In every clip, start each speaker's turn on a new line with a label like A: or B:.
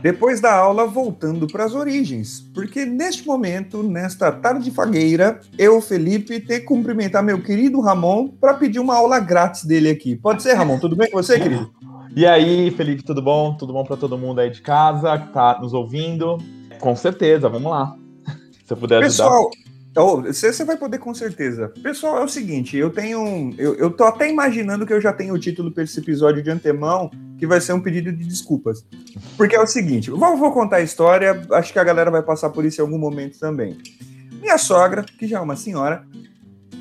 A: depois da aula voltando para as origens, porque neste momento, nesta tarde fagueira, eu, Felipe, tenho que cumprimentar meu querido Ramon para pedir uma aula grátis dele aqui. Pode ser, Ramon? Tudo bem com você, querido?
B: E aí, Felipe, tudo bom? Tudo bom para todo mundo aí de casa que tá nos ouvindo? Com certeza, vamos lá.
A: Se eu puder Pessoal, ajudar. Oh, você, você vai poder com certeza. Pessoal, é o seguinte, eu tenho. Eu, eu tô até imaginando que eu já tenho o título para esse episódio de antemão, que vai ser um pedido de desculpas. Porque é o seguinte, vou, vou contar a história, acho que a galera vai passar por isso em algum momento também. Minha sogra, que já é uma senhora,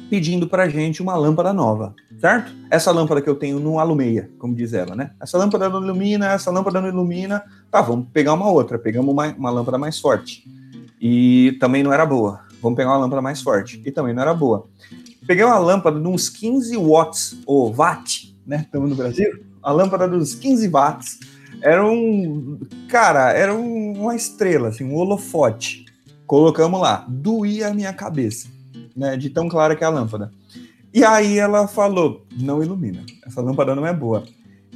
A: pedindo pra gente uma lâmpada nova, certo? Essa lâmpada que eu tenho não alumeia, como diz ela, né? Essa lâmpada não ilumina, essa lâmpada não ilumina. Tá, vamos pegar uma outra. Pegamos uma, uma lâmpada mais forte. E também não era boa vamos pegar uma lâmpada mais forte. E também não era boa. Peguei uma lâmpada de uns 15 watts, ou watt, né? Estamos no Brasil. A lâmpada dos 15 watts. Era um. Cara, era um, uma estrela, assim, um holofote. Colocamos lá. Doía a minha cabeça, né? De tão clara que é a lâmpada. E aí ela falou: não ilumina. Essa lâmpada não é boa.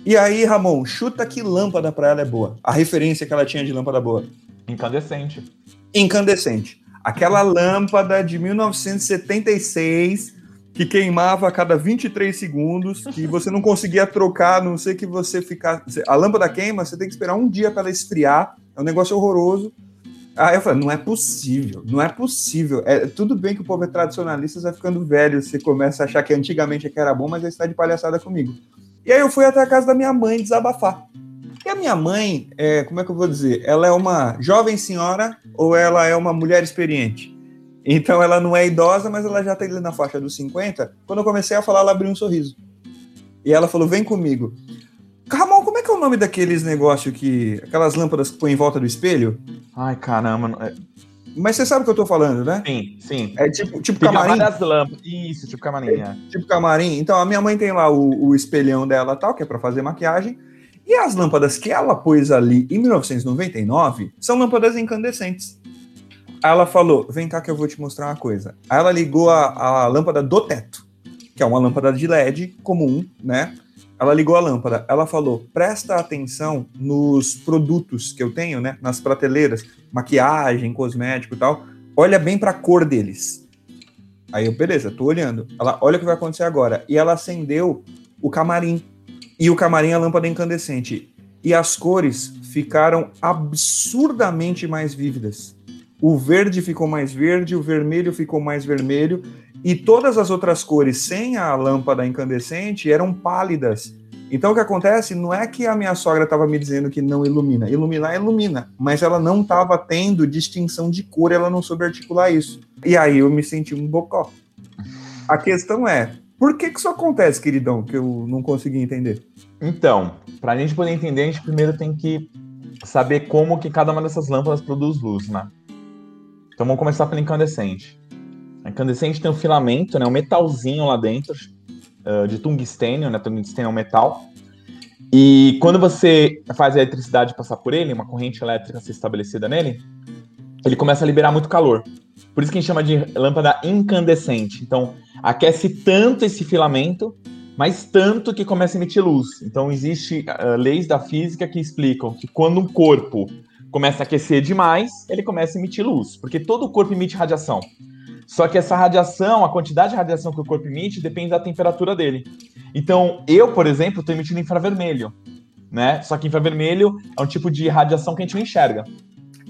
A: E aí, Ramon, chuta que lâmpada para ela é boa. A referência que ela tinha de lâmpada boa.
B: Incandescente.
A: Incandescente. Aquela lâmpada de 1976 que queimava a cada 23 segundos, que você não conseguia trocar, não sei que você ficar. A lâmpada queima, você tem que esperar um dia para ela esfriar. É um negócio horroroso. Aí eu falei, não é possível, não é possível. É, tudo bem que o povo é tradicionalista, vai ficando velho, você começa a achar que antigamente é era bom, mas aí está de palhaçada comigo. E aí eu fui até a casa da minha mãe desabafar. E a minha mãe, é, como é que eu vou dizer? Ela é uma jovem senhora ou ela é uma mulher experiente? Então ela não é idosa, mas ela já está ali na faixa dos 50. Quando eu comecei a falar, ela abriu um sorriso. E ela falou: Vem comigo. Ramon, como é que é o nome daqueles negócios que. aquelas lâmpadas que põem em volta do espelho?
B: Ai, caramba. É
A: mas você sabe o que eu tô falando, né?
B: Sim, sim.
A: É tipo, tipo camarim.
B: várias lâmpadas. Isso, tipo camarim. É,
A: é. Tipo camarim. Então a minha mãe tem lá o, o espelhão dela tal, que é para fazer maquiagem. E as lâmpadas que ela pôs ali em 1999 são lâmpadas incandescentes. Aí ela falou: Vem cá que eu vou te mostrar uma coisa. Aí ela ligou a, a lâmpada do teto, que é uma lâmpada de LED comum, né? Ela ligou a lâmpada. Ela falou: presta atenção nos produtos que eu tenho, né? Nas prateleiras, maquiagem, cosmético e tal. Olha bem para a cor deles. Aí eu, beleza, tô olhando. Ela, olha o que vai acontecer agora. E ela acendeu o camarim e o camarim a lâmpada incandescente. E as cores ficaram absurdamente mais vívidas. O verde ficou mais verde, o vermelho ficou mais vermelho, e todas as outras cores sem a lâmpada incandescente eram pálidas. Então o que acontece não é que a minha sogra estava me dizendo que não ilumina. Iluminar ilumina, mas ela não estava tendo distinção de cor, ela não soube articular isso. E aí eu me senti um bocó. A questão é, por que, que isso acontece, queridão, que eu não consegui entender?
B: Então, para a gente poder entender, a gente primeiro tem que saber como que cada uma dessas lâmpadas produz luz, né? Então vamos começar pela incandescente. A incandescente tem um filamento, né, um metalzinho lá dentro, uh, de tungstênio, né? Tungstênio é um metal. E quando você faz a eletricidade passar por ele, uma corrente elétrica ser estabelecida nele, ele começa a liberar muito calor. Por isso que a gente chama de lâmpada incandescente. Então, aquece tanto esse filamento, mas tanto que começa a emitir luz. Então, existe uh, leis da física que explicam que quando um corpo começa a aquecer demais, ele começa a emitir luz, porque todo o corpo emite radiação. Só que essa radiação, a quantidade de radiação que o corpo emite, depende da temperatura dele. Então, eu, por exemplo, estou emitindo infravermelho, né? Só que infravermelho é um tipo de radiação que a gente não enxerga.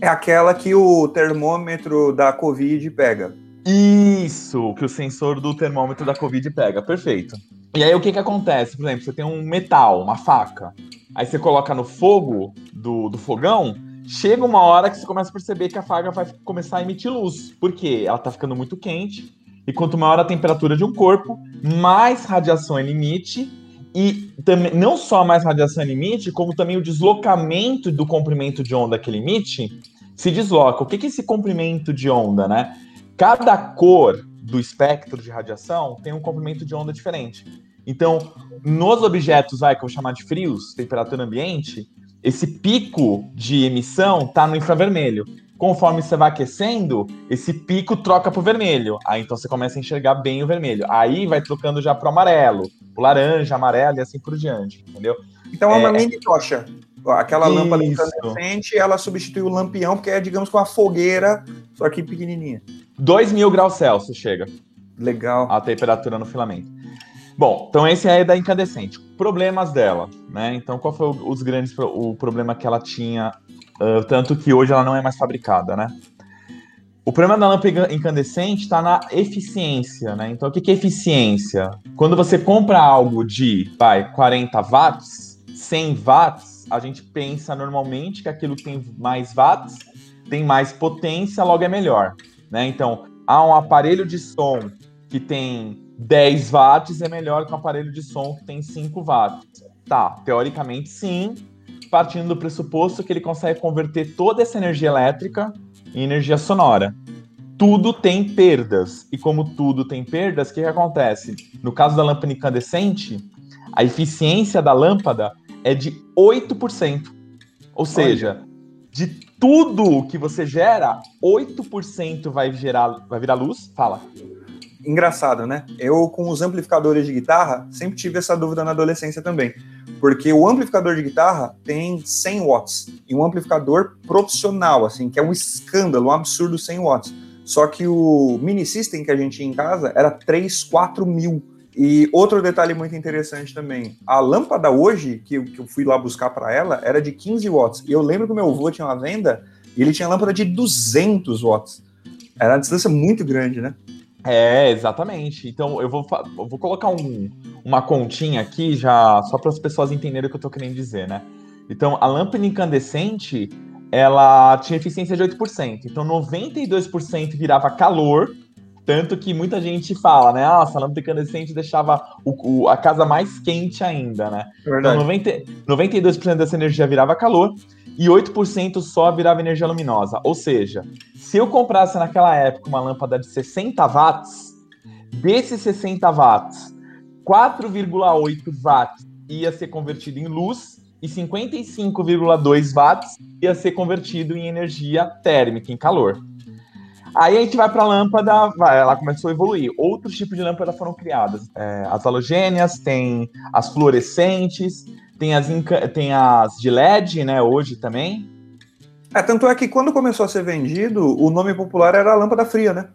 A: É aquela que o termômetro da Covid pega.
B: Isso, que o sensor do termômetro da Covid pega, perfeito. E aí o que que acontece? Por exemplo, você tem um metal, uma faca, aí você coloca no fogo do, do fogão, chega uma hora que você começa a perceber que a faca vai começar a emitir luz. Por quê? Ela tá ficando muito quente, e quanto maior a temperatura de um corpo, mais radiação ele emite, e também, não só mais radiação limite, como também o deslocamento do comprimento de onda que ele emite se desloca. O que, que é esse comprimento de onda, né? Cada cor do espectro de radiação tem um comprimento de onda diferente. Então, nos objetos, vai, que eu vou chamar de frios, temperatura ambiente, esse pico de emissão está no infravermelho. Conforme você vai aquecendo, esse pico troca para o vermelho. Aí então você começa a enxergar bem o vermelho. Aí vai trocando já para o amarelo, o laranja, amarelo e assim por diante, entendeu?
A: Então é uma é, mini tocha. Aquela Isso. lâmpada incandescente, ela substitui o lampião, porque é, digamos, com a fogueira, só que pequenininha.
B: 2 mil graus Celsius chega.
A: Legal.
B: A temperatura no filamento. Bom, então esse aí é da incandescente. Problemas dela, né? Então, qual foi o, os grandes o problema que ela tinha, uh, tanto que hoje ela não é mais fabricada, né? O problema da lâmpada incandescente está na eficiência, né? Então, o que é eficiência? Quando você compra algo de, vai, 40 watts, 100 watts, a gente pensa normalmente que aquilo que tem mais watts tem mais potência, logo é melhor, né? Então, há um aparelho de som que tem 10 watts é melhor que um aparelho de som que tem 5 watts. Tá, teoricamente sim, partindo do pressuposto que ele consegue converter toda essa energia elétrica em energia sonora. Tudo tem perdas. E como tudo tem perdas, o que, que acontece? No caso da lâmpada incandescente, a eficiência da lâmpada é de 8%. Ou seja, Olha. de tudo que você gera, 8% vai gerar, vai virar luz. Fala
A: engraçado, né? Eu, com os amplificadores de guitarra, sempre tive essa dúvida na adolescência também. Porque o amplificador de guitarra tem 100 watts. E um amplificador profissional, assim, que é um escândalo, um absurdo 100 watts. Só que o mini system que a gente tinha em casa era 3, 4 mil. E outro detalhe muito interessante também, a lâmpada hoje, que, que eu fui lá buscar para ela, era de 15 watts. E eu lembro que o meu avô tinha uma venda e ele tinha lâmpada de 200 watts. Era uma distância muito grande, né?
B: É, exatamente. Então eu vou, eu vou colocar um, uma continha aqui já, só para as pessoas entenderem o que eu estou querendo dizer, né? Então a lâmpada incandescente ela tinha eficiência de 8%. Então 92% virava calor, tanto que muita gente fala, né? Ah, essa lâmpada incandescente deixava o, o, a casa mais quente ainda, né? É então 90, 92% dessa energia virava calor e 8% só virava energia luminosa. Ou seja, se eu comprasse naquela época uma lâmpada de 60 watts, desses 60 watts, 4,8 watts ia ser convertido em luz e 55,2 watts ia ser convertido em energia térmica, em calor. Aí a gente vai para a lâmpada, ela começou a evoluir. Outros tipos de lâmpada foram criadas. É, as halogênias, tem as fluorescentes, tem as, tem as de LED, né, hoje também.
A: É, tanto é que quando começou a ser vendido, o nome popular era lâmpada fria, né?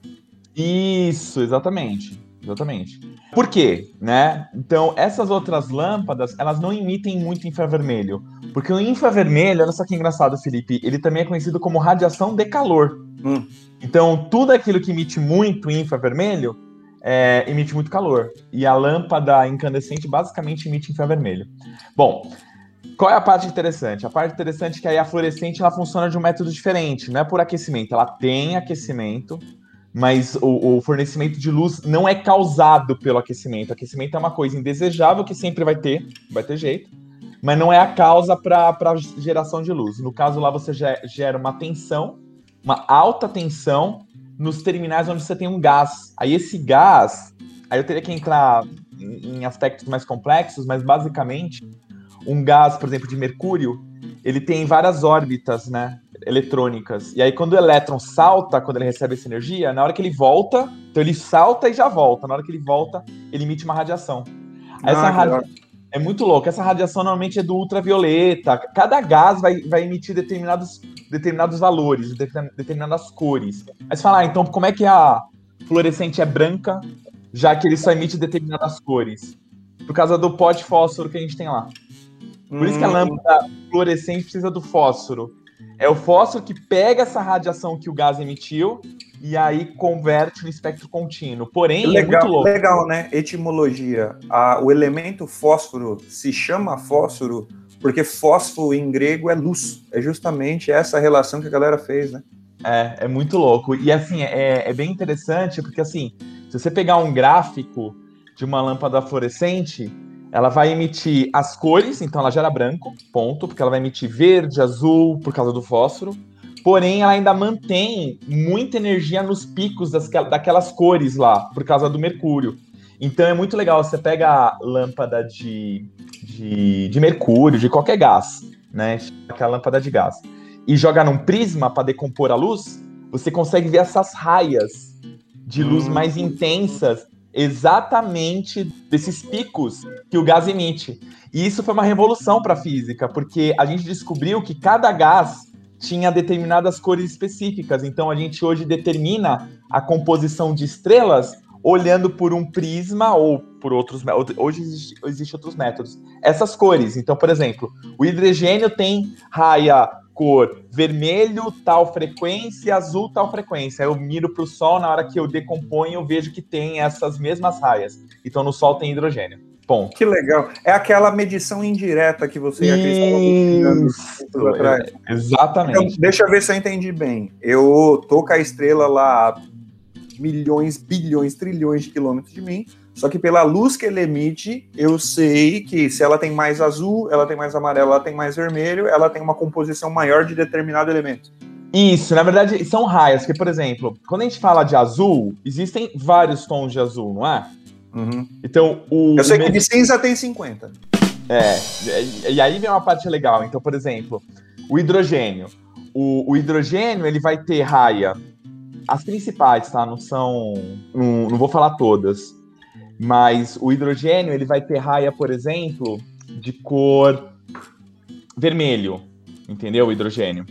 B: Isso, exatamente. Exatamente. Por quê? Né? Então, essas outras lâmpadas, elas não emitem muito infravermelho. Porque o infravermelho, olha só que engraçado, Felipe, ele também é conhecido como radiação de calor. Hum. Então, tudo aquilo que emite muito infravermelho é, emite muito calor. E a lâmpada incandescente basicamente emite infravermelho. Bom, qual é a parte interessante? A parte interessante é que aí a fluorescente ela funciona de um método diferente, não é por aquecimento. Ela tem aquecimento, mas o, o, fornecimento de luz não é causado pelo aquecimento. O aquecimento é uma coisa indesejável que sempre vai ter, vai ter jeito, mas não é a causa para a geração de luz. No caso lá, você gera uma tensão, uma alta tensão nos terminais onde você tem um gás. Aí esse gás, aí eu teria que entrar em aspectos mais complexos, mas basicamente um gás, por exemplo, de mercúrio, ele tem várias órbitas, né, eletrônicas. E aí quando o elétron salta, quando ele recebe essa energia, na hora que ele volta, então ele salta e já volta. Na hora que ele volta, ele emite uma radiação. Ah, essa radiação é muito louco. Essa radiação normalmente é do ultravioleta. Cada gás vai, vai emitir determinados, determinados valores, determinadas cores. Aí você fala, ah, então como é que a fluorescente é branca, já que ele só emite determinadas cores? Por causa do pó de fósforo que a gente tem lá. Por isso que a hum. lâmpada fluorescente precisa do fósforo. É o fósforo que pega essa radiação que o gás emitiu e aí converte no espectro contínuo. Porém,
A: legal, é muito louco. Legal, né? Etimologia. A, o elemento fósforo se chama fósforo porque fósforo em grego é luz. É justamente essa relação que a galera fez, né?
B: É, é muito louco. E assim, é, é bem interessante porque assim, se você pegar um gráfico de uma lâmpada fluorescente, ela vai emitir as cores, então ela gera branco, ponto, porque ela vai emitir verde, azul, por causa do fósforo Porém, ela ainda mantém muita energia nos picos das, daquelas cores lá, por causa do mercúrio. Então é muito legal. Você pega a lâmpada de, de, de mercúrio, de qualquer gás, né? Aquela lâmpada de gás. E joga num prisma para decompor a luz, você consegue ver essas raias de luz hum. mais intensas exatamente desses picos que o gás emite. E isso foi uma revolução para a física, porque a gente descobriu que cada gás tinha determinadas cores específicas. Então a gente hoje determina a composição de estrelas olhando por um prisma ou por outros. Hoje existem existe outros métodos. Essas cores. Então, por exemplo, o hidrogênio tem raia cor vermelho, tal frequência, azul, tal frequência. Eu miro para o Sol, na hora que eu decomponho, eu vejo que tem essas mesmas raias. Então, no Sol tem hidrogênio. Ponto.
A: Que legal. É aquela medição indireta que você
B: acredita atrás. Exatamente. Então,
A: deixa eu ver se eu entendi bem. Eu tô com a estrela lá milhões, bilhões, trilhões de quilômetros de mim. Só que pela luz que ele emite, eu sei que se ela tem mais azul, ela tem mais amarelo, ela tem mais vermelho, ela tem uma composição maior de determinado elemento.
B: Isso, na verdade, são raias, que, por exemplo, quando a gente fala de azul, existem vários tons de azul, não é?
A: Uhum.
B: Então, o.
A: Eu sei que de cinza tem 50.
B: É, e aí vem uma parte legal. Então, por exemplo, o hidrogênio. O, o hidrogênio, ele vai ter raia as principais, tá? Não são. Não, não vou falar todas. Mas o hidrogênio, ele vai ter raia, por exemplo, de cor vermelho. Entendeu? O hidrogênio.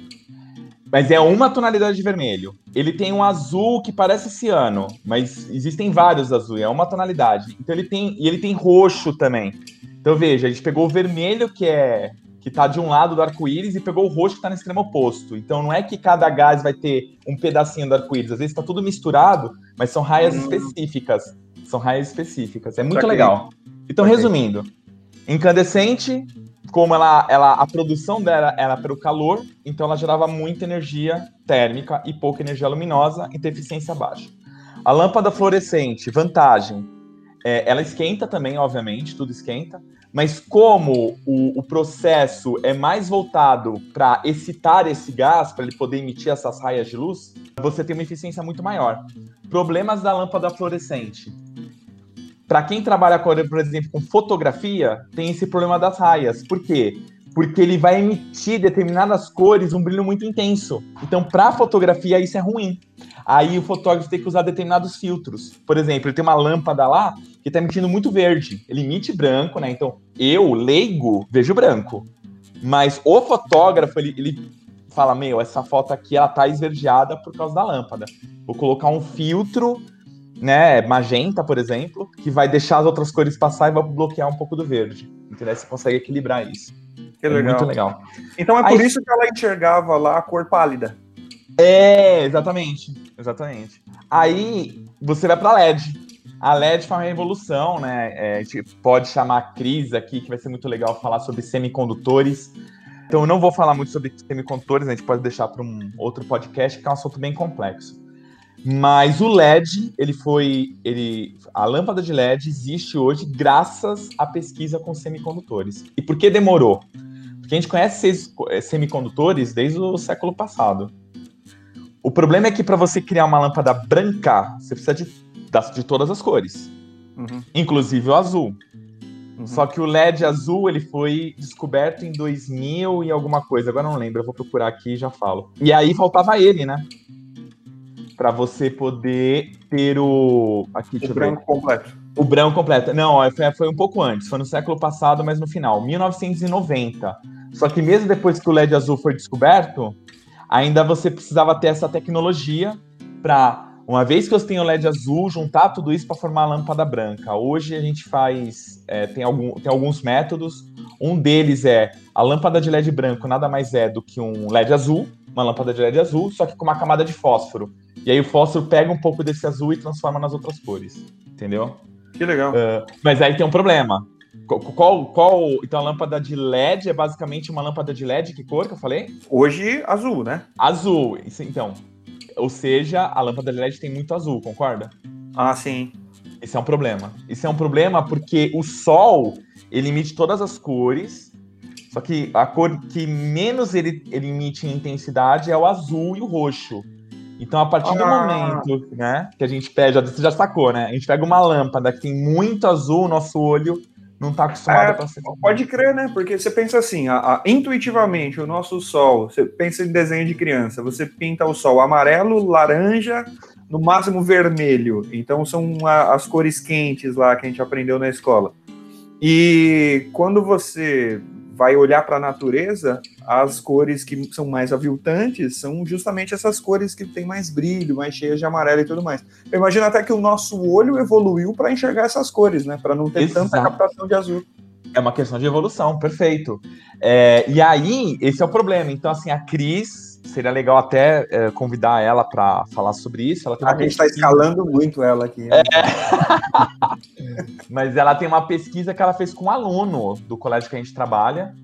B: Mas é uma tonalidade de vermelho. Ele tem um azul que parece ciano, mas existem vários azuis, é uma tonalidade. Então ele tem. E ele tem roxo também. Então veja, a gente pegou o vermelho, que é que está de um lado do arco-íris e pegou o roxo que está no extremo oposto. Então não é que cada gás vai ter um pedacinho do arco-íris, às vezes está tudo misturado, mas são raias hum. específicas. São raias específicas. É muito legal. Então, resumindo, incandescente, como ela, ela, a produção dela era pelo calor, então ela gerava muita energia térmica e pouca energia luminosa, então eficiência baixa. A lâmpada fluorescente, vantagem, é, ela esquenta também, obviamente, tudo esquenta, mas como o, o processo é mais voltado para excitar esse gás, para ele poder emitir essas raias de luz, você tem uma eficiência muito maior. Problemas da lâmpada fluorescente. Para quem trabalha, por exemplo, com fotografia, tem esse problema das raias. Por quê? Porque ele vai emitir determinadas cores, um brilho muito intenso. Então, para fotografia, isso é ruim. Aí o fotógrafo tem que usar determinados filtros. Por exemplo, ele tem uma lâmpada lá que está emitindo muito verde. Ele emite branco, né? Então, eu, leigo, vejo branco. Mas o fotógrafo, ele, ele fala, meu, essa foto aqui, ela tá esverdeada por causa da lâmpada. Vou colocar um filtro, né, magenta, por exemplo, que vai deixar as outras cores passar e vai bloquear um pouco do verde. Entendeu? Você consegue equilibrar isso.
A: Que legal. É muito legal. Então é por Aí, isso que ela enxergava lá a cor pálida.
B: É, exatamente. Exatamente. Aí você vai para LED. A LED foi uma revolução, né? É, a gente pode chamar a Cris aqui, que vai ser muito legal falar sobre semicondutores. Então eu não vou falar muito sobre semicondutores, a gente pode deixar para um outro podcast, que é um assunto bem complexo. Mas o LED, ele foi, ele, a lâmpada de LED existe hoje graças à pesquisa com semicondutores. E por que demorou? Porque a gente conhece semicondutores desde o século passado. O problema é que para você criar uma lâmpada branca, você precisa de, de todas as cores, uhum. inclusive o azul. Uhum. Só que o LED azul ele foi descoberto em 2000 e alguma coisa, agora não lembro, eu vou procurar aqui e já falo. E aí faltava ele, né? Para você poder ter o. Aqui,
A: o branco ver. completo.
B: O branco completo. Não, foi, foi um pouco antes, foi no século passado, mas no final, 1990. Só que mesmo depois que o LED azul foi descoberto, ainda você precisava ter essa tecnologia para, uma vez que você tem o LED azul, juntar tudo isso para formar a lâmpada branca. Hoje a gente faz, é, tem, algum, tem alguns métodos. Um deles é a lâmpada de LED branco nada mais é do que um LED azul, uma lâmpada de LED azul, só que com uma camada de fósforo. E aí o fósforo pega um pouco desse azul e transforma nas outras cores. Entendeu?
A: Que legal. Uh,
B: mas aí tem um problema. Qual, qual, então a lâmpada de LED é basicamente uma lâmpada de LED, que cor que eu falei?
A: Hoje, azul, né?
B: Azul, então. Ou seja, a lâmpada de LED tem muito azul, concorda?
A: Ah, sim.
B: Esse é um problema. Isso é um problema porque o Sol, ele emite todas as cores, só que a cor que menos ele, ele emite em intensidade é o azul e o roxo. Então, a partir ah. do momento né, que a gente pega, você já sacou, né? A gente pega uma lâmpada que tem muito azul, o nosso olho não está acostumado é, para ser.
A: Pode crer, né? Porque você pensa assim, a, a, intuitivamente, o nosso sol, você pensa em desenho de criança, você pinta o sol amarelo, laranja, no máximo vermelho. Então são a, as cores quentes lá que a gente aprendeu na escola. E quando você vai olhar para a natureza, as cores que são mais aviltantes são justamente essas cores que têm mais brilho, mais cheias de amarelo e tudo mais. Eu imagino até que o nosso olho evoluiu para enxergar essas cores, né? Para não ter Exato. tanta captação de azul.
B: É uma questão de evolução, perfeito. É, e aí, esse é o problema. Então, assim, a Cris, seria legal até é, convidar ela para falar sobre isso. Ela
A: tem a gente está escalando muito ela aqui. Né?
B: É. Mas ela tem uma pesquisa que ela fez com um aluno do colégio que a gente trabalha,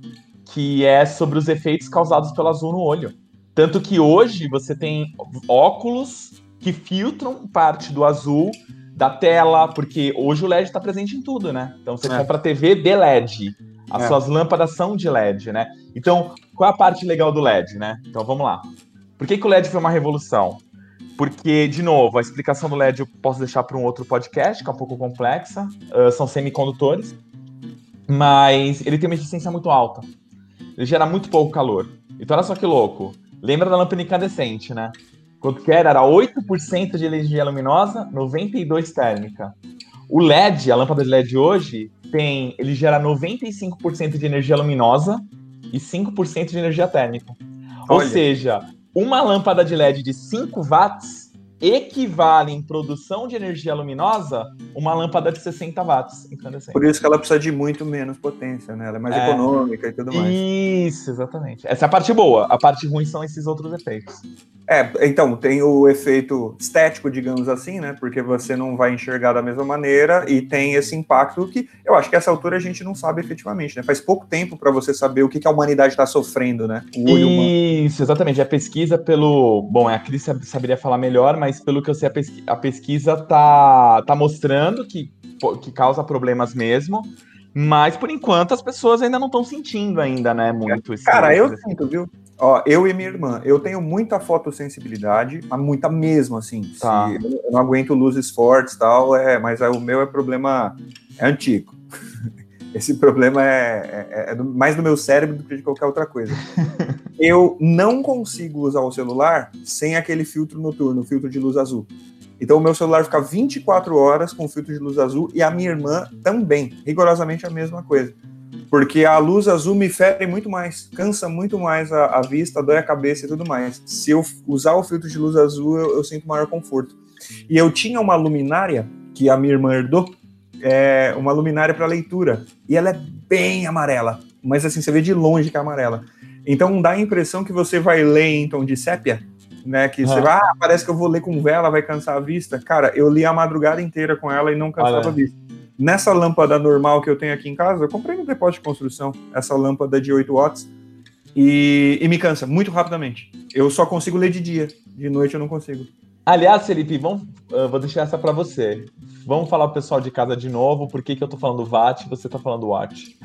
B: que é sobre os efeitos causados pelo azul no olho. Tanto que hoje você tem óculos que filtram parte do azul da tela, porque hoje o LED está presente em tudo, né? Então você é. compra TV de LED. As é. suas lâmpadas são de LED, né? Então, qual é a parte legal do LED, né? Então vamos lá. Por que, que o LED foi uma revolução? Porque, de novo, a explicação do LED eu posso deixar para um outro podcast, que é um pouco complexa. Uh, são semicondutores. Mas ele tem uma eficiência muito alta. Ele gera muito pouco calor. Então, olha só que louco. Lembra da lâmpada incandescente, né? Quanto que era? Era 8% de energia luminosa, 92% térmica. O LED, a lâmpada de LED hoje, tem, ele gera 95% de energia luminosa e 5% de energia térmica. Olha. Ou seja, uma lâmpada de LED de 5 watts equivale em produção de energia luminosa uma lâmpada de 60 watts incandescente.
A: Por isso que ela precisa de muito menos potência, né? Ela é mais é, econômica e tudo mais.
B: Isso, exatamente. Essa é a parte boa. A parte ruim são esses outros efeitos.
A: É, então, tem o efeito estético, digamos assim, né? Porque você não vai enxergar da mesma maneira e tem esse impacto que eu acho que essa altura a gente não sabe efetivamente, né? Faz pouco tempo para você saber o que, que a humanidade está sofrendo, né?
B: O olho Isso, humano. exatamente. A pesquisa pelo. Bom, a Cris saberia falar melhor, mas pelo que eu sei, a, pesqui... a pesquisa tá, tá mostrando que, que causa problemas mesmo. Mas por enquanto as pessoas ainda não estão sentindo ainda, né, muito
A: esse Cara, eu sinto, viu? Ó, eu e minha irmã, eu tenho muita fotossensibilidade, mas muita mesmo, assim. Tá. eu não aguento luzes fortes e tal, é, mas o meu é problema é antigo. Esse problema é, é, é, mais do meu cérebro do que de qualquer outra coisa. eu não consigo usar o celular sem aquele filtro noturno, filtro de luz azul. Então o meu celular fica 24 horas com filtro de luz azul e a minha irmã também, rigorosamente a mesma coisa porque a luz azul me fere muito mais, cansa muito mais a, a, vista, dói a cabeça e tudo mais. Se eu usar o filtro de luz azul, eu, eu sinto maior conforto. E eu tinha uma luminária que a minha irmã herdou, é, uma luminária para leitura, e ela é bem amarela, mas assim, você vê de longe que é amarela. Então dá a impressão que você vai ler em tom de sépia, né? Que você vai, ah, parece que eu vou ler com vela, vai cansar a vista. Cara, eu li a madrugada inteira com ela e não cansava Olha. a vista. Nessa lâmpada normal que eu tenho aqui em casa, eu comprei no depósito de construção, essa lâmpada de 8 watts, e, e me cansa muito rapidamente. Eu só consigo ler de dia, de noite eu não consigo.
B: Aliás, Felipe, vamos, vou deixar essa para você. Vamos falar pro pessoal de casa de novo, por que, que eu tô falando watt e você tá falando watt.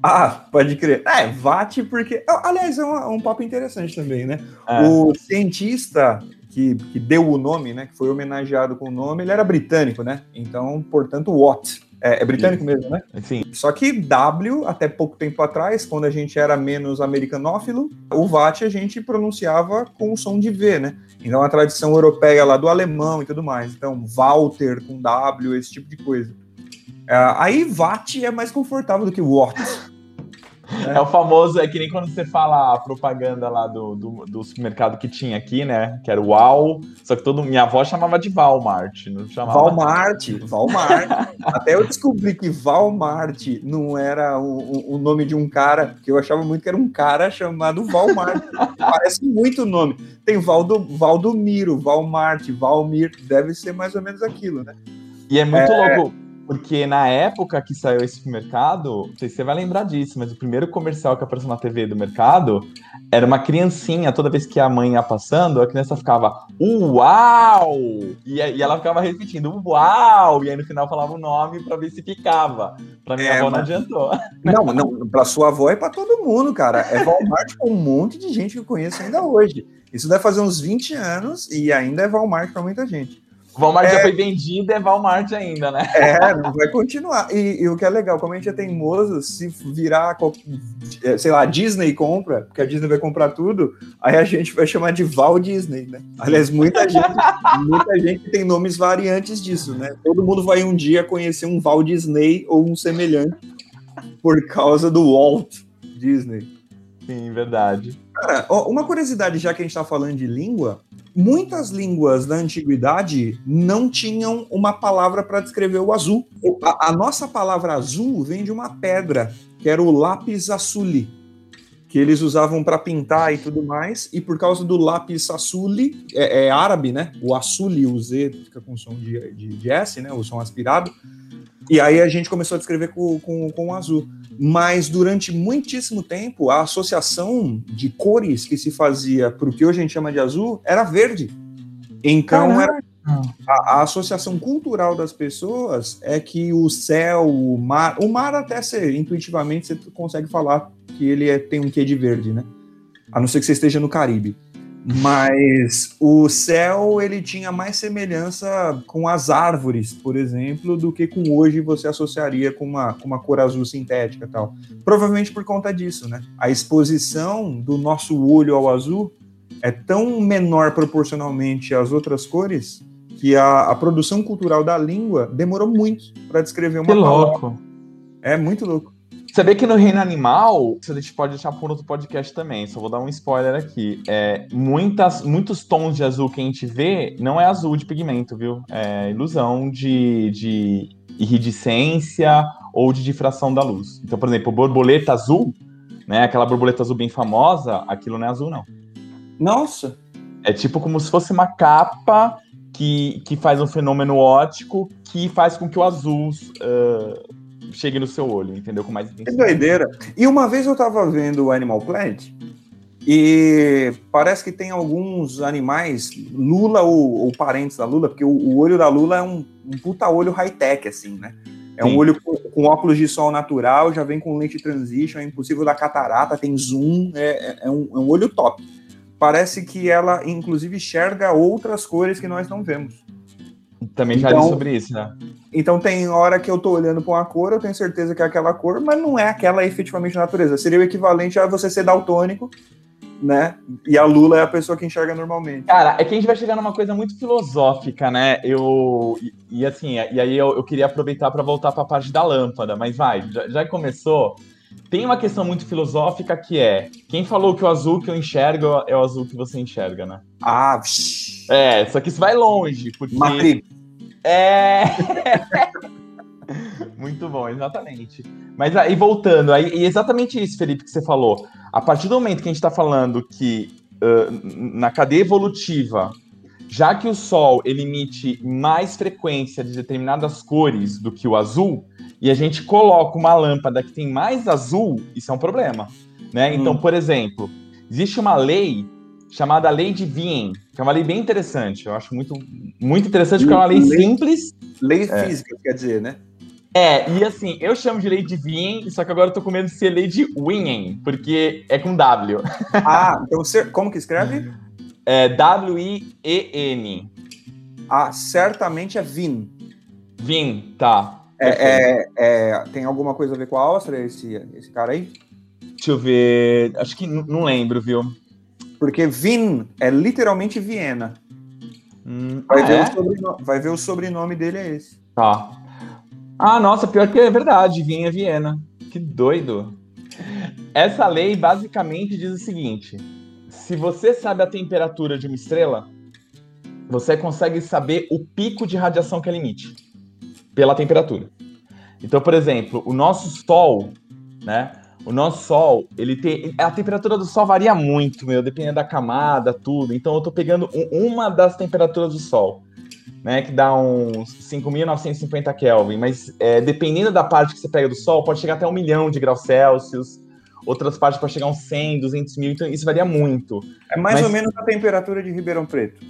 A: Ah, pode crer. É, watt porque... Aliás, é um, um papo interessante também, né? É. O cientista que, que deu o nome, né, que foi homenageado com o nome, ele era britânico, né? Então, portanto, Watt. É, é britânico mesmo, né?
B: Sim.
A: Só que W, até pouco tempo atrás, quando a gente era menos americanófilo, o Watt a gente pronunciava com o som de V, né? Então a tradição europeia lá do alemão e tudo mais. Então, Walter com W, esse tipo de coisa. É, aí Watt é mais confortável do que Watt.
B: É. o famoso, é que nem quando você fala a propaganda lá do, do, do, supermercado que tinha aqui, né? Que era o Uau, só que todo, minha avó chamava de Walmart, não chamava...
A: Walmart, Walmart. Até eu descobri que Walmart não era o, o, nome de um cara, que eu achava muito que era um cara chamado Walmart. Parece muito o nome. Tem Valdo, Valdomiro, Walmart, Valmir, deve ser mais ou menos aquilo, né?
B: E é muito é... louco porque na época que saiu esse mercado, não sei se você vai lembrar disso, mas o primeiro comercial que apareceu na TV do mercado era uma criancinha, toda vez que a mãe ia passando, a criança ficava uau! E, e ela ficava repetindo uau! E aí no final falava o nome para ver se ficava. Pra minha é, avó não adiantou.
A: Não, não, pra sua avó é para todo mundo, cara. É Walmart com um monte de gente que eu conheço ainda hoje. Isso deve fazer uns 20 anos e ainda é Walmart para muita gente.
B: Walmart é... já foi vendido, é Walmart ainda, né?
A: É, vai continuar. E, e, o que é legal, como a gente é teimoso, se virar, é, sei lá, Disney compra, porque a Disney vai comprar tudo, aí a gente vai chamar de Val Disney, né? Aliás, muita gente, muita gente tem nomes variantes disso, né? Todo mundo vai um dia conhecer um Val Disney ou um semelhante por causa do Walt Disney.
B: Sim, verdade.
A: Cara, uma curiosidade, já que a gente está falando de língua, muitas línguas da antiguidade não tinham uma palavra para descrever o azul. A, a, nossa palavra azul vem de uma pedra, que era o lápis açuli, que eles usavam para pintar e tudo mais, e por causa do lápis açuli, é, é árabe, né? O açuli, o Z fica com som de, de, de S, né? O som aspirado. E aí a gente começou a descrever com, com, com o azul mas durante muitíssimo tempo a associação de cores que se fazia para o que hoje a gente chama de azul era verde. Então era, a, a, associação cultural das pessoas é que o céu, o mar, o mar até ser intuitivamente você consegue falar que ele é, tem um quê de verde, né? A não ser que você esteja no Caribe. Mas o céu ele tinha mais semelhança com as árvores, por exemplo, do que com hoje você associaria com uma, com uma cor azul sintética tal. Provavelmente por conta disso, né? A exposição do nosso olho ao azul é tão menor proporcionalmente às outras cores que a, a produção cultural da língua demorou muito para descrever uma
B: que palavra. louco.
A: É muito louco.
B: Saber que no reino animal, isso a gente pode deixar por outro podcast também, só vou dar um spoiler aqui. É, muitas, muitos tons de azul que a gente vê não é azul de pigmento, viu? É ilusão de, de iridescência ou de difração da luz. Então, por exemplo, borboleta azul, né? Aquela borboleta azul bem famosa, aquilo não é azul, não.
A: Nossa!
B: É tipo como se fosse uma capa que, que faz um fenômeno óptico que faz com que o azul uh, chegue no seu olho, entendeu? Com mais
A: intensidade. Que doideira. E uma vez eu tava vendo o Animal Planet e parece que tem alguns animais, Lula ou, ou parentes da Lula, porque o, o, olho da Lula é um, um puta olho high-tech, assim, né? É Sim. um olho com, com, óculos de sol natural, já vem com lente transition, é impossível da catarata, tem zoom, é, é, é, um, é um olho top. Parece que ela, inclusive, enxerga outras cores que nós não vemos.
B: Também já então, li sobre isso, né?
A: Então tem hora que eu tô olhando para uma cor, eu tenho certeza que é aquela cor, mas não é aquela efetivamente natureza. Seria o equivalente a você ser daltônico, né? E a Lula é a pessoa que enxerga normalmente.
B: Cara, é que a gente vai chegar numa coisa muito filosófica, né? Eu e, e assim, e aí eu, eu queria aproveitar para voltar para a parte da lâmpada, mas vai, já, já começou. Tem uma questão muito filosófica que é: quem falou que o azul que eu enxergo é o azul que você enxerga, né?
A: Ah, vsh.
B: é, só que isso vai longe, porque.
A: Matri.
B: É. Muito bom, exatamente. Mas aí voltando, aí e exatamente isso, Felipe, que você falou. A partir do momento que a gente está falando que uh, na cadeia evolutiva, já que o Sol emite mais frequência de determinadas cores do que o azul, e a gente coloca uma lâmpada que tem mais azul, isso é um problema. Né? Então, hum. por exemplo, existe uma lei chamada Lei de Wien, que é uma lei bem interessante. Eu acho muito, muito interessante, porque é uma lei, lei simples.
A: Lei é. física, quer dizer, né?
B: É, e assim, eu chamo de lei de Wien, só que agora eu tô com medo de ser lei de Wien, porque é com W.
A: Ah, então você, como que escreve?
B: É W-I-E-N.
A: Ah, certamente é Wien.
B: Wien, tá.
A: É, é, é, tem alguma coisa a ver com a Áustria, esse, esse cara aí?
B: Deixa eu ver. Acho que não lembro, viu?
A: Porque Vin é literalmente Viena. Hum, vai, ver é? vai, ver o sobrenome dele é esse.
B: Tá. Ah, nossa, pior que é verdade, Vin é Viena. Que doido. Essa lei basicamente diz o seguinte: se você sabe a temperatura de uma estrela, você consegue saber o pico de radiação que ela emite pela temperatura. Então, por exemplo, o nosso Sol, né? O nosso Sol, ele tem. A temperatura do Sol varia muito, meu, dependendo da camada, tudo. Então eu tô pegando um, uma das temperaturas do Sol, né? Que dá uns 5.950 Kelvin. Mas é, dependendo da parte que você pega do Sol, pode chegar até um milhão de graus Celsius. Outras partes pode chegar a uns 100, 200 mil. Então isso varia muito.
A: É mais mas... ou menos a temperatura de Ribeirão Preto.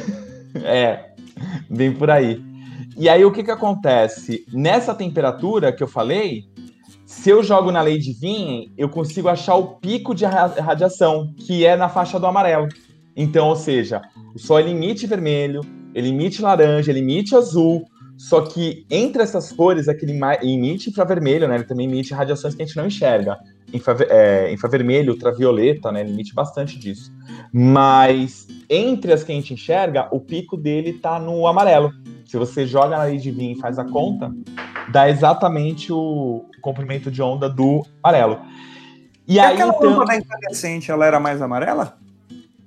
B: é, bem por aí. E aí o que que acontece? Nessa temperatura que eu falei, se eu jogo na lei de Wien, eu consigo achar o pico de radiação, que é na faixa do amarelo. Então, ou seja, o Sol emite vermelho, ele emite laranja, ele emite azul. Só que entre essas cores, aquele emite infravermelho, né? Ele também emite radiações que a gente não enxerga. Infra, é, infravermelho, ultravioleta, né? Ele emite bastante disso. Mas entre as que a gente enxerga, o pico dele tá no amarelo. Se você joga na lei de Wien e faz a conta, dá exatamente o comprimento de onda do amarelo.
A: E, e aí, aquela então, lâmpada incandescente, ela era mais amarela?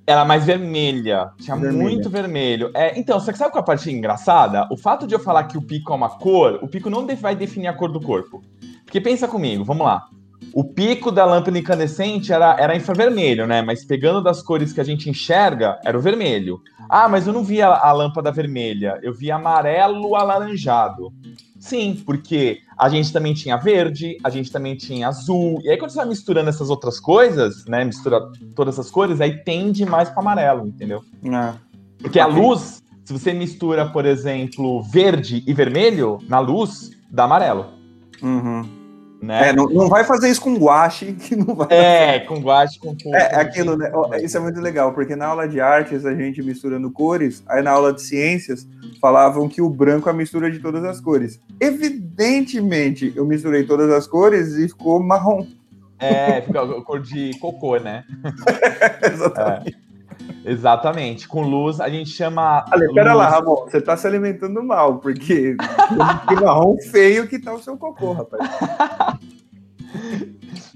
B: Era mais vermelha. Tinha vermelha. muito vermelho. É, então, você sabe qual é a parte engraçada? O fato de eu falar que o pico é uma cor, o pico não vai definir a cor do corpo. Porque pensa comigo, vamos lá. O pico da lâmpada incandescente era, era infravermelho, né? Mas pegando das cores que a gente enxerga, era o vermelho. Ah, mas eu não via a, lâmpada vermelha, eu vi amarelo alaranjado. Sim, porque a gente também tinha verde, a gente também tinha azul. E aí, quando você vai misturando essas outras coisas, né? Mistura todas essas cores, aí tende mais para amarelo, entendeu?
A: É.
B: Porque a luz, se você mistura, por exemplo, verde e vermelho, na luz, dá amarelo.
A: Uhum. Né? É, não, não, vai fazer isso com guache, que não vai.
B: É, com guache, com
A: cor. É, aquilo, né? Isso é muito legal, porque na aula de artes a gente misturando cores, aí na aula de ciências falavam que o branco é a mistura de todas as cores. Evidentemente, eu misturei todas as cores e ficou marrom.
B: É, fica cor de cocô, né?
A: Exatamente.
B: É. Exatamente. Com luz, a gente chama.
A: Olha, pera lá, Ramon, você tá se alimentando mal, porque que marrom feio que tá o seu cocô, rapaz.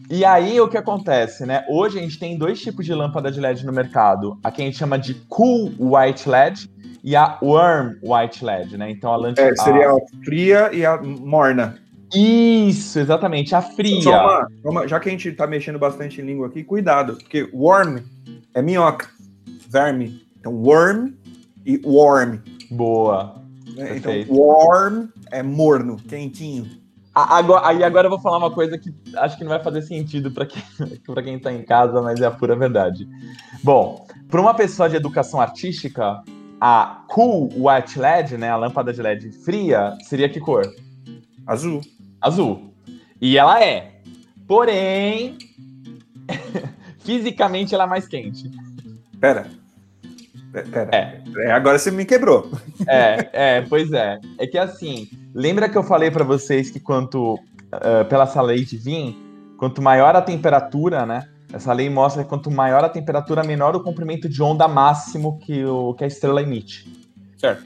B: E aí, o que acontece, né? Hoje a gente tem dois tipos de lâmpada de LED no mercado. A que a gente chama de Cool White LED e a Warm White LED, né? Então a lâmpada.
A: É, seria a fria e a morna.
B: Isso, exatamente, a fria.
A: Uma, uma, já que a gente tá mexendo bastante em língua aqui, cuidado, porque warm é minhoca verme. Então, worm e warm.
B: Boa.
A: Né? Então, warm é morno, quentinho.
B: Agora, aí agora eu vou falar uma coisa que acho que não vai fazer sentido para quem, pra quem tá em casa, mas é a pura verdade. Bom, para uma pessoa de educação artística, a cool white LED, né, a lâmpada de LED fria, seria que cor?
A: Azul.
B: Azul. E ela é. Porém, fisicamente ela é mais quente.
A: Pera, Pera, é. é. agora você me quebrou.
B: É, é, pois é. É que assim, lembra que eu falei para vocês que quanto uh, pela essa lei de Wien, quanto maior a temperatura, né? Essa lei mostra que quanto maior a temperatura, menor o comprimento de onda máximo que, o, que a estrela emite.
A: Certo.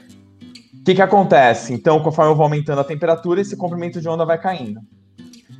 B: O que, que acontece? Então, conforme eu vou aumentando a temperatura, esse comprimento de onda vai caindo.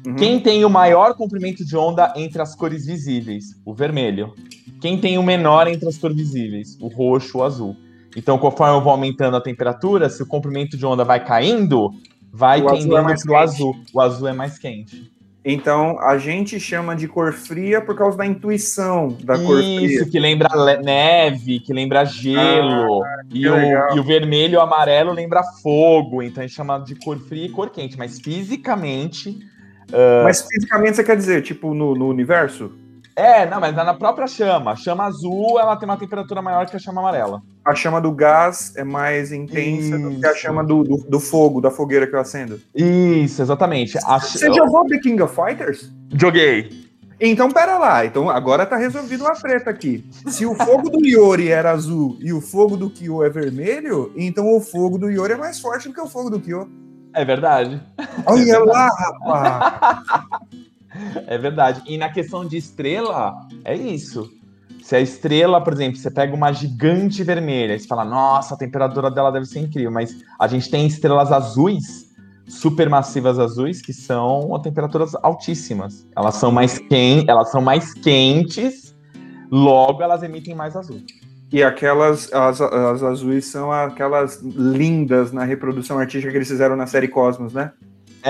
B: Uhum. Quem tem o maior comprimento de onda entre as cores visíveis? O vermelho. Quem tem o menor entre as cores visíveis? O roxo, o azul. Então, conforme eu vou aumentando a temperatura, se o comprimento de onda vai caindo, vai o tendendo é para o azul. O azul é mais quente.
A: Então, a gente chama de cor fria por causa da intuição da Isso, cor fria.
B: Isso, que lembra neve, que lembra gelo. Ah, e, o, e, o, vermelho e o amarelo lembra fogo. Então, a gente chama de cor fria e cor quente. Mas fisicamente...
A: Uh... Mas fisicamente você quer dizer, tipo, no, no universo?
B: É, não, mas na própria chama. A chama azul, ela tem uma temperatura maior que a chama amarela.
A: A chama do gás é mais intensa Isso. do que a chama do, do, do, fogo, da fogueira que eu acendo.
B: Isso, exatamente.
A: A... Você jogou The King of Fighters?
B: Joguei.
A: Então, pera lá. Então, agora tá resolvido uma treta aqui. Se o fogo do Yori era azul e o fogo do Kyo é vermelho, então o fogo do Yori é mais forte do que o fogo do Kyo.
B: É verdade.
A: Olha
B: é verdade.
A: lá, rapaz.
B: É verdade. E na questão de estrela, é isso. Se a estrela, por exemplo, você pega uma gigante vermelha e você fala, nossa, a temperatura dela deve ser incrível, mas a gente tem estrelas azuis, supermassivas azuis, que são a temperaturas altíssimas. Elas são mais quentes, elas são mais quentes, logo elas emitem mais azul.
A: E aquelas, as, as azuis são aquelas lindas na reprodução artística que eles fizeram na série Cosmos, né?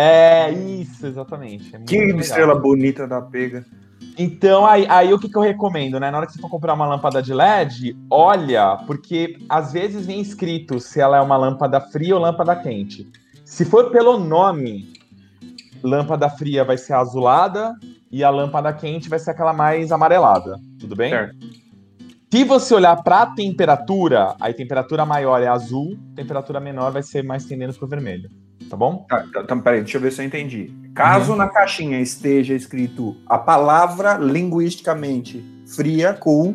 B: É, isso, exatamente. É
A: que estrela bonita da pega.
B: Então, aí, aí o que, que eu recomendo, né? Na hora que você for comprar uma lâmpada de LED, olha, porque às vezes vem escrito se ela é uma lâmpada fria ou lâmpada quente. Se for pelo nome, lâmpada fria vai ser azulada e a lâmpada quente vai ser aquela mais amarelada. Tudo bem? Certo. Se você olhar para a temperatura, a temperatura maior é azul, temperatura menor vai ser mais tendendo para o vermelho tá bom?
A: Tá, tá, tá, peraí, deixa eu ver se eu entendi. Caso uhum. na caixinha esteja escrito a palavra linguisticamente fria, cool,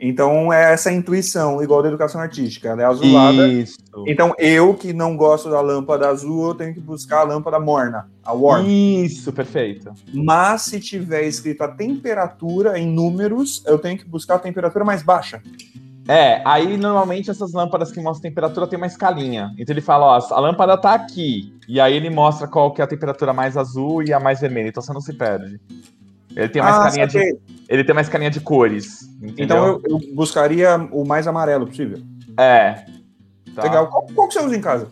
A: Então é essa intuição, igual da educação artística, ela é azulada.
B: Isso.
A: Então eu que não gosto da lâmpada azul, eu tenho que buscar a lâmpada morna, a warm.
B: Isso, perfeito.
A: Mas se tiver escrito a temperatura em números, eu tenho que buscar a temperatura mais baixa.
B: É, aí normalmente essas lâmpadas que mostram temperatura tem uma escalinha. Então ele fala, ó, a lâmpada tá aqui. E aí ele mostra qual que é a temperatura mais azul e a mais vermelha. Então você não se perde. Ele tem uma
A: Ah,
B: escalinha de. Ele tem uma escalinha de cores. Entendeu?
A: Então eu, eu buscaria o mais amarelo possível.
B: É. Tá.
A: Legal. Qual, qual que você usa em casa?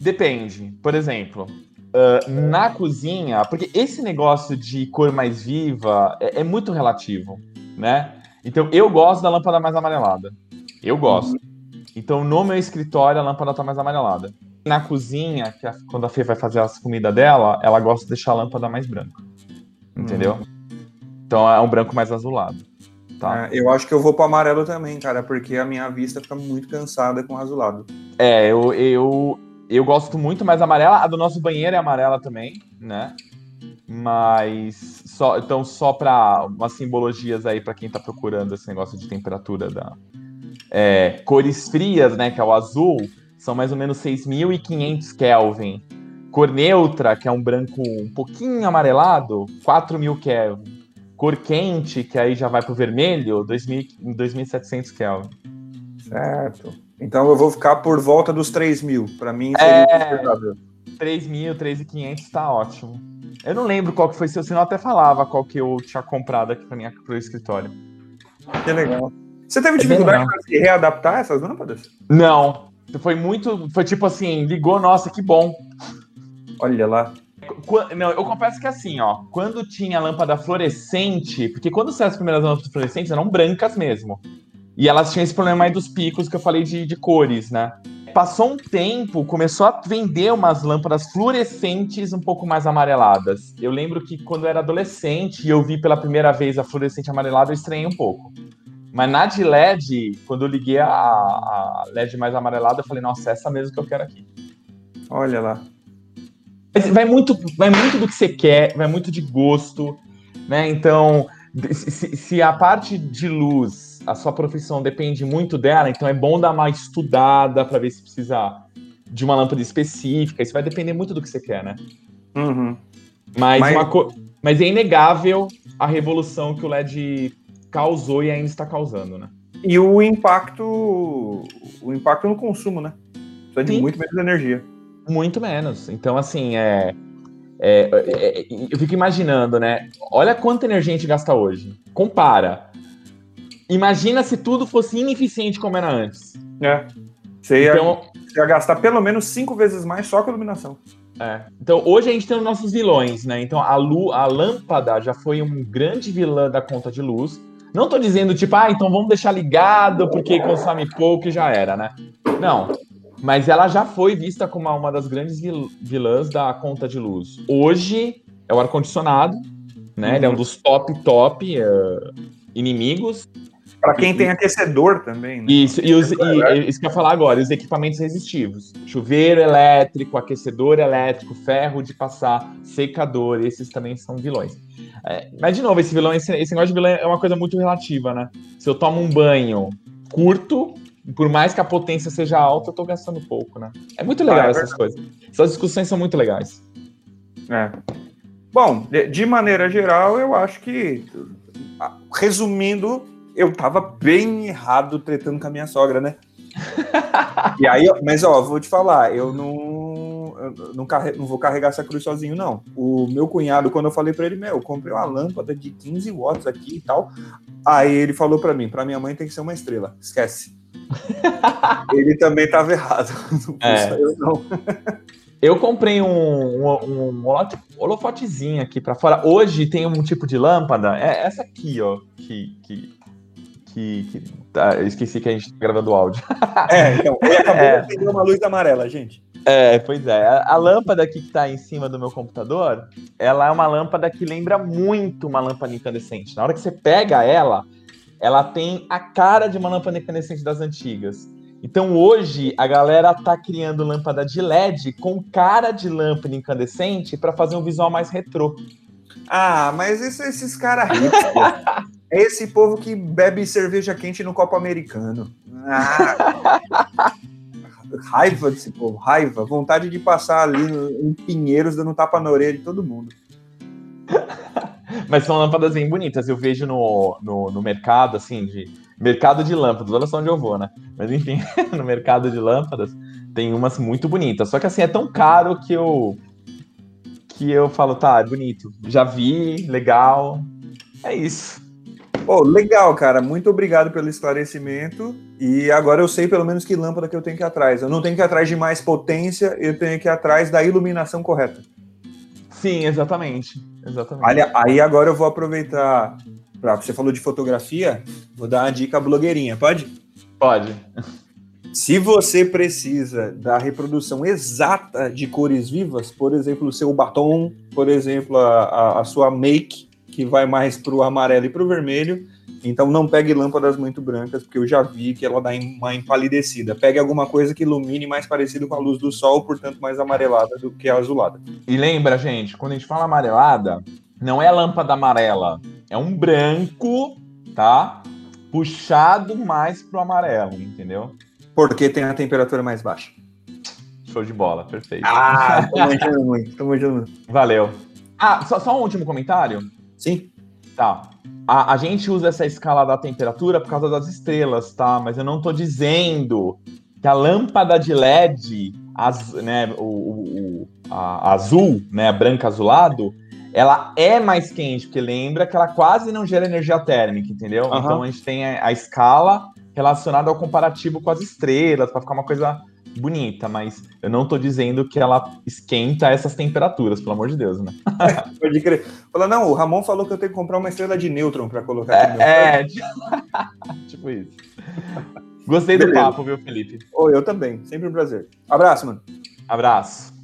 B: Depende. Por exemplo, ah, na cozinha, porque esse negócio de cor mais viva é, é muito relativo, né? Então eu gosto da lâmpada mais amarelada. Eu gosto. Então no meu escritório a lâmpada tá mais amarelada. Na cozinha, que a- quando a Fê vai fazer as comidas dela, ela gosta de deixar a lâmpada mais branca. Entendeu? Então é um branco mais azulado. Tá?
A: É, eu acho que eu vou pro amarelo também, cara, porque a minha vista fica muito cansada com o azulado.
B: É, eu, eu, eu gosto muito mais amarela. A do nosso banheiro é amarela também, né? Mas só, então só para umas simbologias aí para quem tá procurando esse negócio de temperatura da é, cores frias, né, que é o azul, são mais ou menos 6.500 Kelvin. Cor neutra, que é um branco um pouquinho amarelado, 4.000 Kelvin. Cor quente, que aí já vai pro vermelho, 2.000 2.700 Kelvin.
A: Certo. Então eu vou ficar por volta dos 3 mil. Pra mim seria
B: É.
A: confortável.
B: 3.000, 3.500 tá ótimo. Eu não lembro qual que foi seu, senão eu até falava qual que eu tinha comprado aqui pra minha, pro escritório.
A: Que legal. Você teve
B: É
A: dificuldade para se readaptar essas lâmpadas?
B: Não, foi muito, foi tipo assim, ligou, nossa, que bom.
A: Olha lá.
B: Qu- Não, eu confesso que assim, ó, quando tinha lâmpada fluorescente, porque quando saiu as primeiras lâmpadas fluorescentes eram brancas mesmo. E elas tinham esse problema aí dos picos que eu falei de, de cores, né? Passou um tempo, começou a vender umas lâmpadas fluorescentes um pouco mais amareladas. Eu lembro que quando eu era adolescente e eu vi pela primeira vez a fluorescente amarelada, eu estranhei um pouco. Mas na de LED, quando eu liguei a, a LED mais amarelada, eu falei, nossa, essa mesmo que eu quero aqui.
A: Olha lá.
B: Vai muito, vai muito do que você quer, vai muito de gosto, né? Então, se- se a parte de luz, a sua profissão depende muito dela, então é bom dar uma estudada para ver se precisa de uma lâmpada específica. Isso vai depender muito do que você quer, né?
A: Uhum.
B: Mas,
A: Mas-
B: uma co- Mas é inegável a revolução que o LED causou e ainda está causando, né?
A: E o impacto. O impacto no consumo, né? Precisa de
B: Sim.
A: muito menos energia.
B: Muito menos. Então, assim, é, é- é- é- eu fico imaginando, né? Olha quanta energia a gente gasta hoje. Compara. Imagina se tudo fosse ineficiente como era antes.
A: É. Você ia,
B: Então,
A: você ia gastar pelo menos cinco vezes mais só com iluminação.
B: é. então, hoje a gente tem os nossos vilões, né? Então, a, lu, a lâmpada já foi um grande vilã da conta de luz. Não tô dizendo, tipo, ah, então vamos deixar ligado porque consome pouco e já era, né? Não. Mas ela já foi vista como uma das grandes vil- vilãs da conta de luz. Hoje é o ar-condicionado, né? Ele é um dos top, top eh, inimigos.
A: Pra quem tem aquecedor também, né?
B: Isso, e, os, e- e isso que eu ia falar agora, os equipamentos resistivos. Chuveiro elétrico, aquecedor elétrico, ferro de passar, secador, esses também são vilões. É, mas, de novo, esse vilão, esse, esse negócio de vilão é uma coisa muito relativa, né? Se eu tomo um banho curto, por mais que a potência seja alta, eu tô gastando pouco, né? É muito legal
A: Ah, é
B: essas coisas. Essas discussões são muito legais.
A: É. Bom, de, de maneira geral, eu acho que, resumindo, eu tava bem errado tretando com a minha sogra, né? e aí, mas ó, vou te falar, eu não, eu não, carre- não vou carregar essa cruz sozinho, não. O meu cunhado, quando eu falei pra ele, meu, eu comprei uma lâmpada de 15 watts aqui e tal. Aí ele falou pra mim, pra minha mãe tem que ser uma estrela, esquece. ele também tava errado. Não
B: É.
A: eu, não.
B: Eu comprei um, um, um holofotezinho aqui pra fora. Hoje tem um tipo de lâmpada, é essa aqui, ó, que. que, que, que- tá, eu esqueci que a gente tá gravando o áudio.
A: É, então, ele acabou
B: É.
A: de acender uma luz amarela, gente.
B: É, pois é. A, a lâmpada aqui que tá em cima do meu computador, ela é uma lâmpada que lembra muito uma lâmpada incandescente. Na hora que você pega ela, ela tem a cara de uma lâmpada incandescente das antigas. Então hoje a galera tá criando lâmpada de LED com cara de lâmpada incandescente para fazer um visual mais retrô.
A: Ah, mas esses caras. É esse povo que bebe cerveja quente no copo americano. Ah. raiva desse povo, raiva. Vontade de passar ali em Pinheiros dando tapa na orelha de todo mundo.
B: Mas são lâmpadas bem bonitas. Eu vejo no, no, no, mercado, assim, de. Mercado de lâmpadas, olha só onde eu vou, né? Mas enfim, no mercado de lâmpadas tem umas muito bonitas. Só que assim, é tão caro que eu. Que eu falo, tá, é bonito. Já vi, legal. É isso.
A: Oh, legal, cara. Muito obrigado pelo esclarecimento. E agora eu sei pelo menos que lâmpada que eu tenho que ir atrás. Eu não tenho que ir atrás de mais potência, eu tenho que ir atrás da iluminação correta.
B: Sim, exatamente. exatamente.
A: Olha, aí agora eu vou aproveitar. Pra, você falou de fotografia, vou dar uma dica blogueirinha, pode?
B: Pode.
A: Se você precisa da reprodução exata de cores vivas, por exemplo, o seu batom, por exemplo, a, a, a sua make, que vai mais para o amarelo e para o vermelho, então não pegue lâmpadas muito brancas, porque eu já vi que ela dá uma empalidecida. Pegue alguma coisa que ilumine mais parecido com a luz do sol, portanto mais amarelada do que azulada.
B: E lembra, gente, quando a gente fala amarelada, não é lâmpada amarela, é um branco, tá? Puxado mais pro amarelo, entendeu?
A: Porque tem a temperatura mais baixa.
B: Show de bola, perfeito.
A: Ah, tô manjando muito, tô manjando muito.
B: Valeu. Ah, só, só um último comentário?
A: Sim.
B: Tá. A, a, gente usa essa escala da temperatura por causa das estrelas, tá? Mas eu não tô dizendo que a lâmpada de LED, az, né, o, o a, azul, né, branca azulado, ela é mais quente, porque lembra que ela quase não gera energia térmica, entendeu? Uhum. Então a gente tem a, a escala relacionada ao comparativo com as estrelas, para ficar uma coisa bonita, mas eu não tô dizendo que ela esquenta essas temperaturas, pelo amor de Deus, né?
A: Pode crer. Fala, não, o Ramon falou que eu tenho que comprar uma estrela de nêutron para colocar
B: é, aqui É, tipo isso. Gostei Beleza. do papo, viu, Felipe?
A: Oh, eu também. Sempre um prazer. Abraço, mano.
B: Abraço.